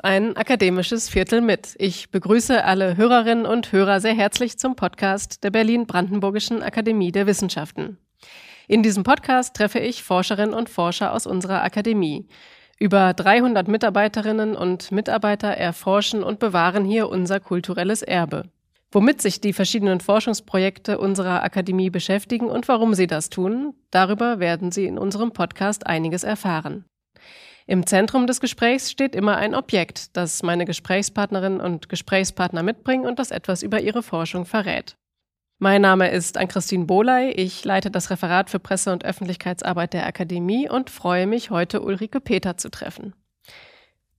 Ein akademisches Viertel mit. Ich begrüße alle Hörerinnen und Hörer sehr herzlich zum Podcast der Berlin-Brandenburgischen Akademie der Wissenschaften. In diesem Podcast treffe ich Forscherinnen und Forscher aus unserer Akademie. Über 300 Mitarbeiterinnen und Mitarbeiter erforschen und bewahren hier unser kulturelles Erbe. Womit sich die verschiedenen Forschungsprojekte unserer Akademie beschäftigen und warum sie das tun, darüber werden Sie in unserem Podcast einiges erfahren. Im Zentrum des Gesprächs steht immer ein Objekt, das meine Gesprächspartnerinnen und Gesprächspartner mitbringen und das etwas über ihre Forschung verrät. Mein Name ist Ann-Christine Boley. Ich leite das Referat für Presse- und Öffentlichkeitsarbeit der Akademie und freue mich, heute Ulrike Peter zu treffen.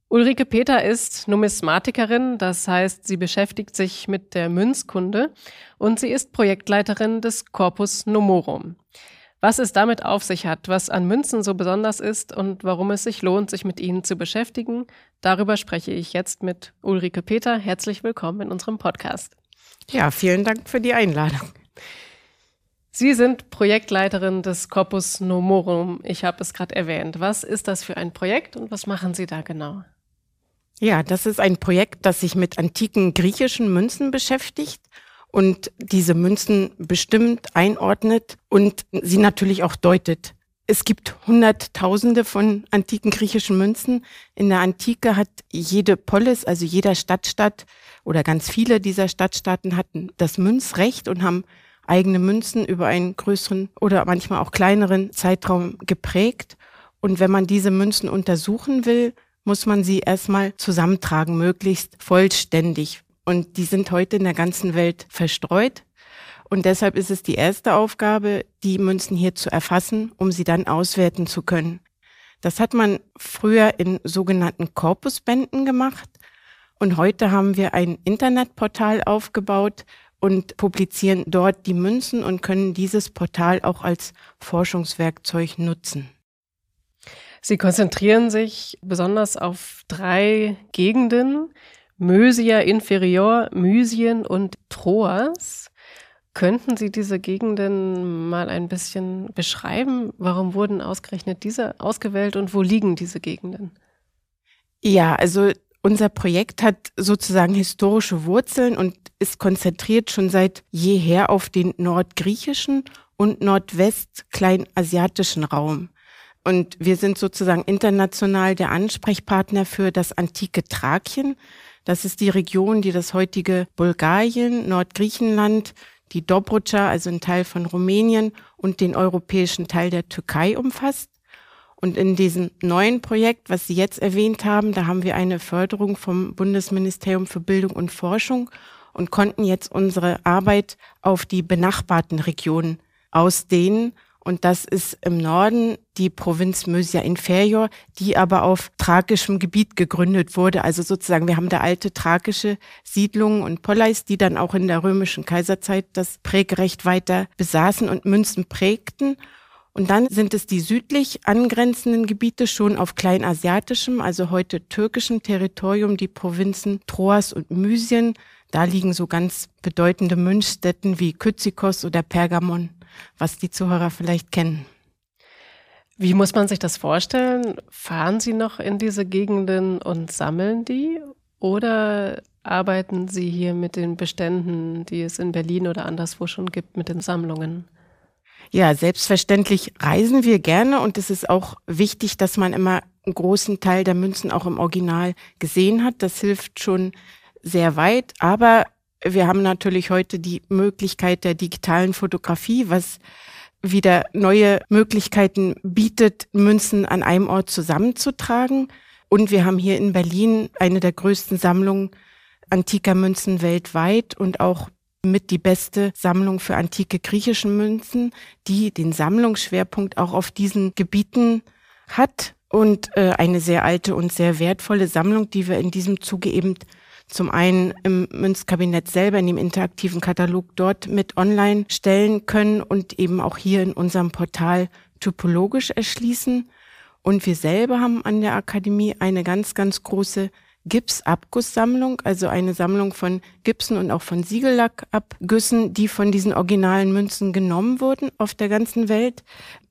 Ulrike Peter ist Numismatikerin, das heißt, sie beschäftigt sich mit der Münzkunde und sie ist Projektleiterin des Corpus Nomorum was es damit auf sich hat, was an Münzen so besonders ist und warum es sich lohnt, sich mit ihnen zu beschäftigen. Darüber spreche ich jetzt mit Ulrike Peter. Herzlich willkommen in unserem Podcast. Ja, vielen Dank für die Einladung. Sie sind Projektleiterin des Corpus Nomorum. Ich habe es gerade erwähnt. Was ist das für ein Projekt und was machen Sie da genau? Ja, das ist ein Projekt, das sich mit antiken griechischen Münzen beschäftigt und diese Münzen bestimmt, einordnet und sie natürlich auch deutet. Es gibt Hunderttausende von antiken griechischen Münzen. In der Antike hat jede Polis, also jeder Stadtstaat oder ganz viele dieser Stadtstaaten hatten das Münzrecht und haben eigene Münzen über einen größeren oder manchmal auch kleineren Zeitraum geprägt. Und wenn man diese Münzen untersuchen will, muss man sie erstmal zusammentragen, möglichst vollständig. Und die sind heute in der ganzen Welt verstreut. Und deshalb ist es die erste Aufgabe, die Münzen hier zu erfassen, um sie dann auswerten zu können. Das hat man früher in sogenannten Korpusbänden gemacht. Und heute haben wir ein Internetportal aufgebaut und publizieren dort die Münzen und können dieses Portal auch als Forschungswerkzeug nutzen. Sie konzentrieren sich besonders auf drei Gegenden, Mösia Inferior, Mysien und Troas. Könnten Sie diese Gegenden mal ein bisschen beschreiben? Warum wurden ausgerechnet diese ausgewählt und wo liegen diese Gegenden? Ja, also unser Projekt hat sozusagen historische Wurzeln und ist konzentriert schon seit jeher auf den nordgriechischen und nordwest-kleinasiatischen Raum. Und wir sind sozusagen international der Ansprechpartner für das antike Thrakien. Das ist die Region, die das heutige Bulgarien, Nordgriechenland, die Dobrudscha, also ein Teil von Rumänien und den europäischen Teil der Türkei umfasst. Und in diesem neuen Projekt, was Sie jetzt erwähnt haben, da haben wir eine Förderung vom Bundesministerium für Bildung und Forschung und konnten jetzt unsere Arbeit auf die benachbarten Regionen ausdehnen und das ist im Norden die Provinz Mösia Inferior, die aber auf thrakischem Gebiet gegründet wurde. Also sozusagen, wir haben da alte thrakische Siedlungen und Poleis, die dann auch in der römischen Kaiserzeit das Prägerecht weiter besaßen und Münzen prägten. Und dann sind es die südlich angrenzenden Gebiete schon auf kleinasiatischem, also heute türkischem Territorium, die Provinzen Troas und Mysien. Da liegen so ganz bedeutende Münzstätten wie Kyzikos oder Pergamon was die Zuhörer vielleicht kennen. Wie muss man sich das vorstellen? Fahren Sie noch in diese Gegenden und sammeln die? Oder arbeiten Sie hier mit den Beständen, die es in Berlin oder anderswo schon gibt, mit den Sammlungen? Ja, selbstverständlich reisen wir gerne und es ist auch wichtig, dass man immer einen großen Teil der Münzen auch im Original gesehen hat. Das hilft schon sehr weit. Aber wir haben natürlich heute die Möglichkeit der digitalen Fotografie, was wieder neue Möglichkeiten bietet, Münzen an einem Ort zusammenzutragen. Und wir haben hier in Berlin eine der größten Sammlungen antiker Münzen weltweit und auch mit die beste Sammlung für antike griechische Münzen, die den Sammlungsschwerpunkt auch auf diesen Gebieten hat und äh, eine sehr alte und sehr wertvolle Sammlung, die wir in diesem Zuge eben zum einen im Münzkabinett selber in dem interaktiven Katalog dort mit online stellen können und eben auch hier in unserem Portal typologisch erschließen. Und wir selber haben an der Akademie eine ganz, ganz große Gipsabgusssammlung, also eine Sammlung von Gipsen und auch von Siegellackabgüssen, die von diesen originalen Münzen genommen wurden auf der ganzen Welt.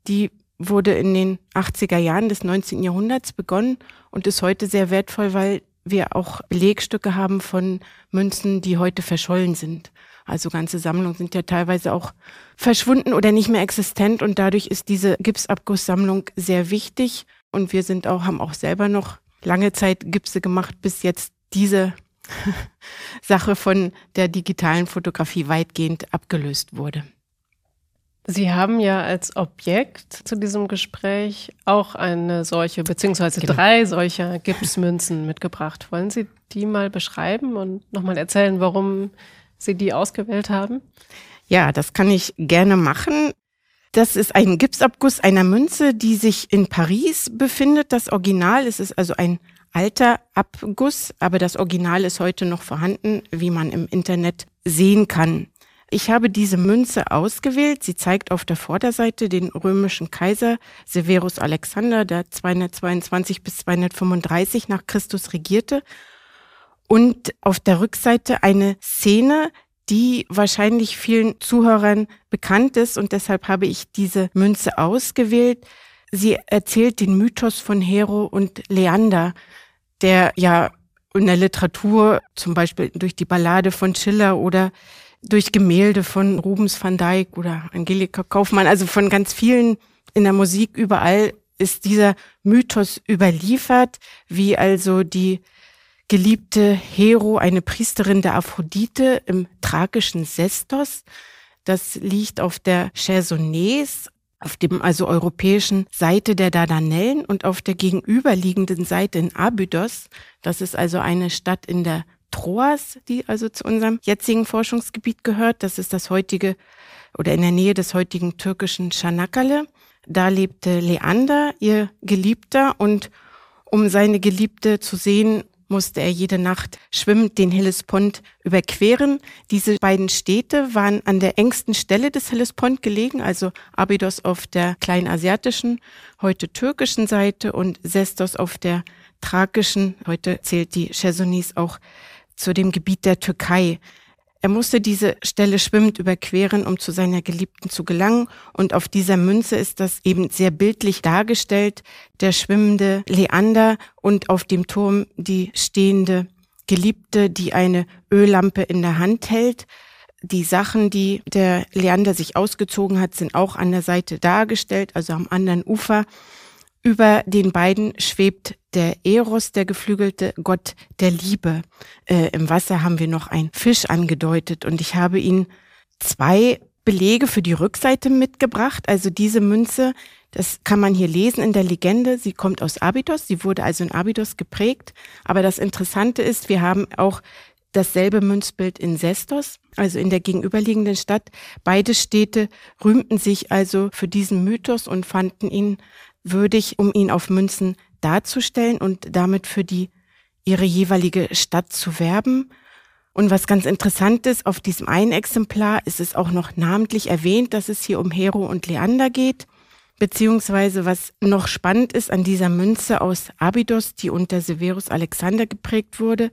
Die wurde in den 80er Jahren des 19. Jahrhunderts begonnen und ist heute sehr wertvoll, weil wir auch Belegstücke haben von Münzen, die heute verschollen sind. Also ganze Sammlungen sind ja teilweise auch verschwunden oder nicht mehr existent und dadurch ist diese Gipsabgusssammlung sehr wichtig und wir sind auch, haben auch selber noch lange Zeit Gipse gemacht, bis jetzt diese Sache von der digitalen Fotografie weitgehend abgelöst wurde. Sie haben ja als Objekt zu diesem Gespräch auch eine solche, beziehungsweise genau. drei solcher Gipsmünzen mitgebracht. Wollen Sie die mal beschreiben und nochmal erzählen, warum Sie die ausgewählt haben? Ja, das kann ich gerne machen. Das ist ein Gipsabguss einer Münze, die sich in Paris befindet. Das Original es ist also ein alter Abguss, aber das Original ist heute noch vorhanden, wie man im Internet sehen kann. Ich habe diese Münze ausgewählt. Sie zeigt auf der Vorderseite den römischen Kaiser Severus Alexander, der 222 bis 235 nach Christus regierte. Und auf der Rückseite eine Szene, die wahrscheinlich vielen Zuhörern bekannt ist und deshalb habe ich diese Münze ausgewählt. Sie erzählt den Mythos von Hero und Leander, der ja in der Literatur, zum Beispiel durch die Ballade von Schiller oder durch Gemälde von Rubens van Dyck oder Angelika Kaufmann, also von ganz vielen in der Musik überall ist dieser Mythos überliefert, wie also die geliebte Hero, eine Priesterin der Aphrodite im thrakischen Sestos. Das liegt auf der Chersonese, auf dem also europäischen Seite der Dardanellen und auf der gegenüberliegenden Seite in Abydos. Das ist also eine Stadt in der Troas, die also zu unserem jetzigen Forschungsgebiet gehört. Das ist das heutige oder in der Nähe des heutigen türkischen Çanakkale. Da lebte Leander, ihr Geliebter, und um seine Geliebte zu sehen, musste er jede Nacht schwimmend den Hellespont überqueren. Diese beiden Städte waren an der engsten Stelle des Hellespont gelegen, also Abydos auf der kleinasiatischen, heute türkischen Seite und Sestos auf der thrakischen, heute zählt die Chersonese auch zu dem Gebiet der Türkei. Er musste diese Stelle schwimmend überqueren, um zu seiner Geliebten zu gelangen. Und auf dieser Münze ist das eben sehr bildlich dargestellt. Der schwimmende Leander und auf dem Turm die stehende Geliebte, die eine Öllampe in der Hand hält. Die Sachen, die der Leander sich ausgezogen hat, sind auch an der Seite dargestellt, also am anderen Ufer. Über den beiden schwebt der Eros, der geflügelte Gott der Liebe. Äh, Im Wasser haben wir noch einen Fisch angedeutet und ich habe Ihnen zwei Belege für die Rückseite mitgebracht. Also diese Münze, das kann man hier lesen in der Legende. Sie kommt aus Abydos. Sie wurde also in Abydos geprägt. Aber das Interessante ist, wir haben auch dasselbe Münzbild in Sestos, also in der gegenüberliegenden Stadt. Beide Städte rühmten sich also für diesen Mythos und fanden ihn würdig, um ihn auf Münzen darzustellen und damit für die ihre jeweilige Stadt zu werben. Und was ganz interessant ist, auf diesem einen Exemplar ist es auch noch namentlich erwähnt, dass es hier um Hero und Leander geht. Beziehungsweise was noch spannend ist an dieser Münze aus Abydos, die unter Severus Alexander geprägt wurde,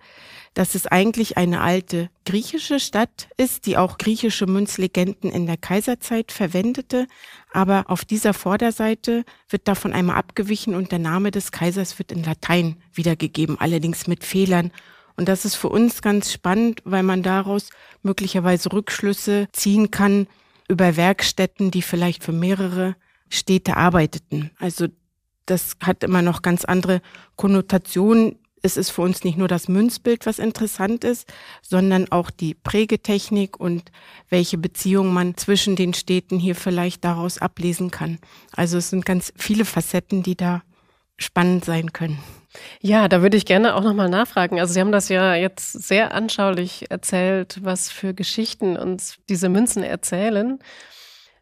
dass es eigentlich eine alte griechische Stadt ist, die auch griechische Münzlegenden in der Kaiserzeit verwendete. Aber auf dieser Vorderseite wird davon einmal abgewichen und der Name des Kaisers wird in Latein wiedergegeben, allerdings mit Fehlern. Und das ist für uns ganz spannend, weil man daraus möglicherweise Rückschlüsse ziehen kann über Werkstätten, die vielleicht für mehrere Städte arbeiteten. Also das hat immer noch ganz andere Konnotationen, es ist für uns nicht nur das Münzbild, was interessant ist, sondern auch die Prägetechnik und welche Beziehung man zwischen den Städten hier vielleicht daraus ablesen kann. Also es sind ganz viele Facetten, die da spannend sein können. Ja, da würde ich gerne auch nochmal nachfragen. Also Sie haben das ja jetzt sehr anschaulich erzählt, was für Geschichten uns diese Münzen erzählen.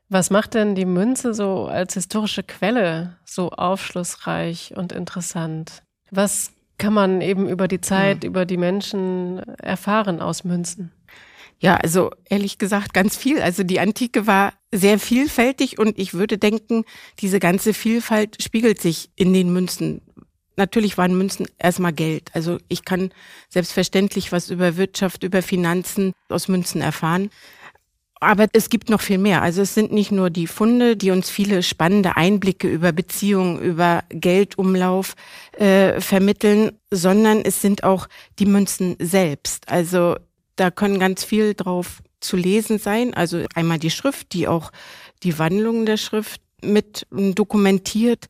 Was macht denn die Münze so als historische Quelle so aufschlussreich und interessant? Was kann man eben über die Zeit, ja. über die Menschen erfahren aus Münzen? Ja, also ehrlich gesagt ganz viel. Also die Antike war sehr vielfältig und ich würde denken, diese ganze Vielfalt spiegelt sich in den Münzen. Natürlich waren Münzen erstmal Geld. Also ich kann selbstverständlich was über Wirtschaft, über Finanzen aus Münzen erfahren. Aber es gibt noch viel mehr. Also es sind nicht nur die Funde, die uns viele spannende Einblicke über Beziehungen, über Geldumlauf äh, vermitteln, sondern es sind auch die Münzen selbst. Also da können ganz viel drauf zu lesen sein. Also einmal die Schrift, die auch die Wandlungen der Schrift mit dokumentiert.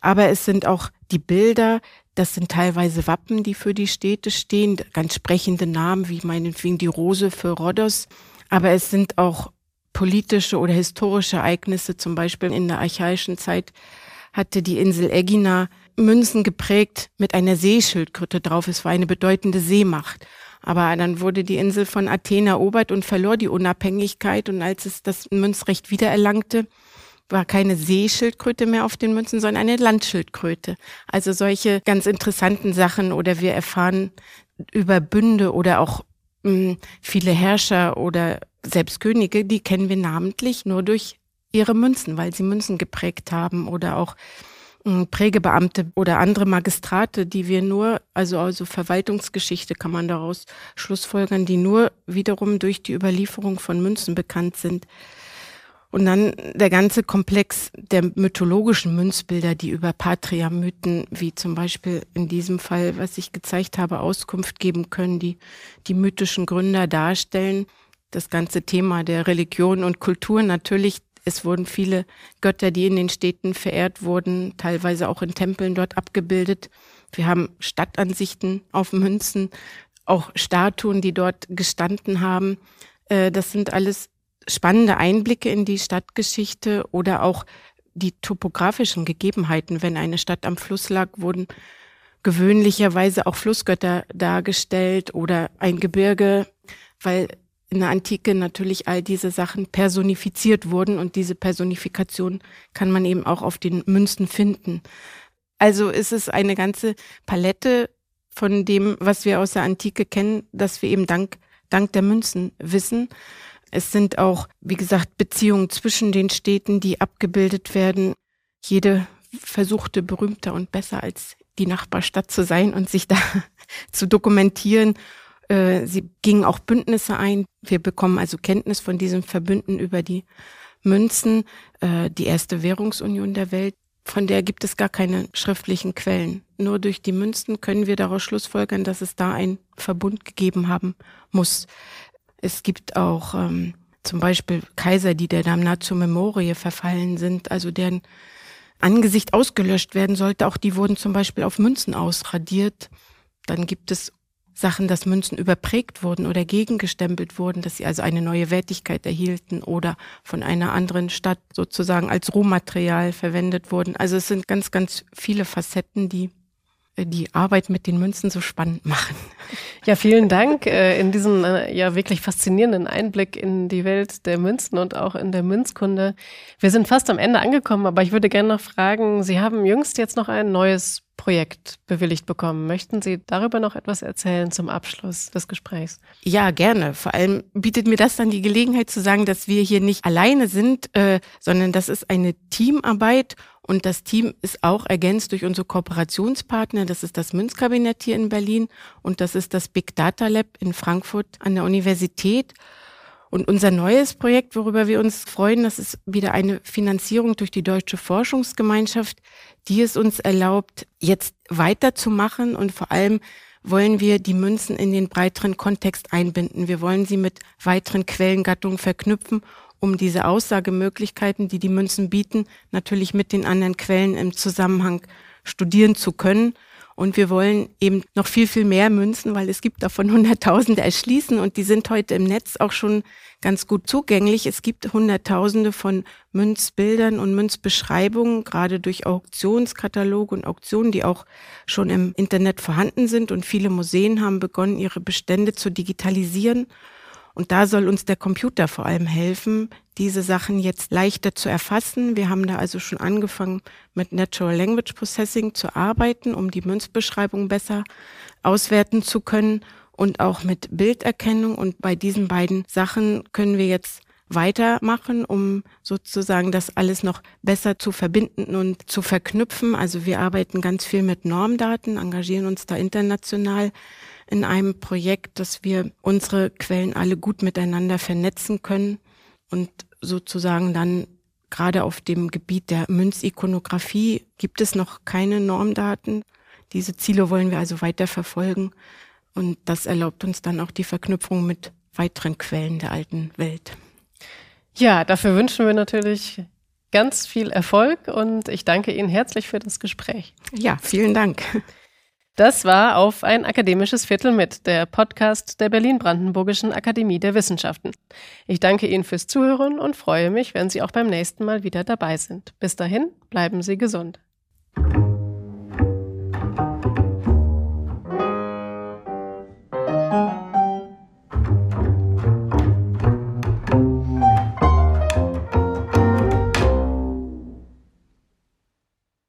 Aber es sind auch die Bilder, das sind teilweise Wappen, die für die Städte stehen, ganz sprechende Namen, wie meinetwegen die Rose für Rhodos aber es sind auch politische oder historische Ereignisse. Zum Beispiel in der archaischen Zeit hatte die Insel Egina Münzen geprägt mit einer Seeschildkröte drauf. Es war eine bedeutende Seemacht. Aber dann wurde die Insel von Athen erobert und verlor die Unabhängigkeit. Und als es das Münzrecht wiedererlangte, war keine Seeschildkröte mehr auf den Münzen, sondern eine Landschildkröte. Also solche ganz interessanten Sachen oder wir erfahren über Bünde oder auch viele Herrscher oder selbst Könige, die kennen wir namentlich nur durch ihre Münzen, weil sie Münzen geprägt haben oder auch Prägebeamte oder andere Magistrate, die wir nur, also also Verwaltungsgeschichte kann man daraus schlussfolgern, die nur wiederum durch die Überlieferung von Münzen bekannt sind. Und dann der ganze Komplex der mythologischen Münzbilder, die über Patria-Mythen, wie zum Beispiel in diesem Fall, was ich gezeigt habe, Auskunft geben können, die die mythischen Gründer darstellen. Das ganze Thema der Religion und Kultur natürlich. Es wurden viele Götter, die in den Städten verehrt wurden, teilweise auch in Tempeln dort abgebildet. Wir haben Stadtansichten auf Münzen, auch Statuen, die dort gestanden haben. Äh, das sind alles spannende Einblicke in die Stadtgeschichte oder auch die topografischen Gegebenheiten. Wenn eine Stadt am Fluss lag, wurden gewöhnlicherweise auch Flussgötter dargestellt oder ein Gebirge, weil in der Antike natürlich all diese Sachen personifiziert wurden und diese Personifikation kann man eben auch auf den Münzen finden. Also ist es eine ganze Palette von dem, was wir aus der Antike kennen, dass wir eben dank, dank der Münzen wissen. Es sind auch, wie gesagt, Beziehungen zwischen den Städten, die abgebildet werden. Jede versuchte berühmter und besser als die Nachbarstadt zu sein und sich da zu dokumentieren. Äh, sie gingen auch Bündnisse ein. Wir bekommen also Kenntnis von diesen Verbünden über die Münzen, äh, die erste Währungsunion der Welt. Von der gibt es gar keine schriftlichen Quellen. Nur durch die Münzen können wir daraus schlussfolgern, dass es da einen Verbund gegeben haben muss. Es gibt auch ähm, zum Beispiel Kaiser, die der Damnatio Memorie verfallen sind, also deren Angesicht ausgelöscht werden sollte. Auch die wurden zum Beispiel auf Münzen ausradiert. Dann gibt es Sachen, dass Münzen überprägt wurden oder gegengestempelt wurden, dass sie also eine neue Wertigkeit erhielten oder von einer anderen Stadt sozusagen als Rohmaterial verwendet wurden. Also es sind ganz, ganz viele Facetten, die die Arbeit mit den Münzen so spannend machen. Ja, vielen Dank äh, in diesen äh, ja wirklich faszinierenden Einblick in die Welt der Münzen und auch in der Münzkunde. Wir sind fast am Ende angekommen, aber ich würde gerne noch fragen, Sie haben jüngst jetzt noch ein neues Projekt bewilligt bekommen. Möchten Sie darüber noch etwas erzählen zum Abschluss des Gesprächs? Ja, gerne. Vor allem bietet mir das dann die Gelegenheit zu sagen, dass wir hier nicht alleine sind, äh, sondern das ist eine Teamarbeit und das Team ist auch ergänzt durch unsere Kooperationspartner. Das ist das Münzkabinett hier in Berlin und das ist das Big Data Lab in Frankfurt an der Universität. Und unser neues Projekt, worüber wir uns freuen, das ist wieder eine Finanzierung durch die Deutsche Forschungsgemeinschaft, die es uns erlaubt, jetzt weiterzumachen und vor allem wollen wir die Münzen in den breiteren Kontext einbinden. Wir wollen sie mit weiteren Quellengattungen verknüpfen um diese Aussagemöglichkeiten, die die Münzen bieten, natürlich mit den anderen Quellen im Zusammenhang studieren zu können. Und wir wollen eben noch viel, viel mehr Münzen, weil es gibt davon Hunderttausende erschließen und die sind heute im Netz auch schon ganz gut zugänglich. Es gibt Hunderttausende von Münzbildern und Münzbeschreibungen, gerade durch Auktionskataloge und Auktionen, die auch schon im Internet vorhanden sind. Und viele Museen haben begonnen, ihre Bestände zu digitalisieren. Und da soll uns der Computer vor allem helfen, diese Sachen jetzt leichter zu erfassen. Wir haben da also schon angefangen, mit Natural Language Processing zu arbeiten, um die Münzbeschreibung besser auswerten zu können und auch mit Bilderkennung. Und bei diesen beiden Sachen können wir jetzt weitermachen, um sozusagen das alles noch besser zu verbinden und zu verknüpfen. Also wir arbeiten ganz viel mit Normdaten, engagieren uns da international in einem Projekt, dass wir unsere Quellen alle gut miteinander vernetzen können und sozusagen dann gerade auf dem Gebiet der Münzikonographie gibt es noch keine Normdaten. Diese Ziele wollen wir also weiter verfolgen und das erlaubt uns dann auch die Verknüpfung mit weiteren Quellen der alten Welt. Ja, dafür wünschen wir natürlich ganz viel Erfolg und ich danke Ihnen herzlich für das Gespräch. Ja, vielen Dank. Das war auf ein akademisches Viertel mit, der Podcast der Berlin-Brandenburgischen Akademie der Wissenschaften. Ich danke Ihnen fürs Zuhören und freue mich, wenn Sie auch beim nächsten Mal wieder dabei sind. Bis dahin, bleiben Sie gesund.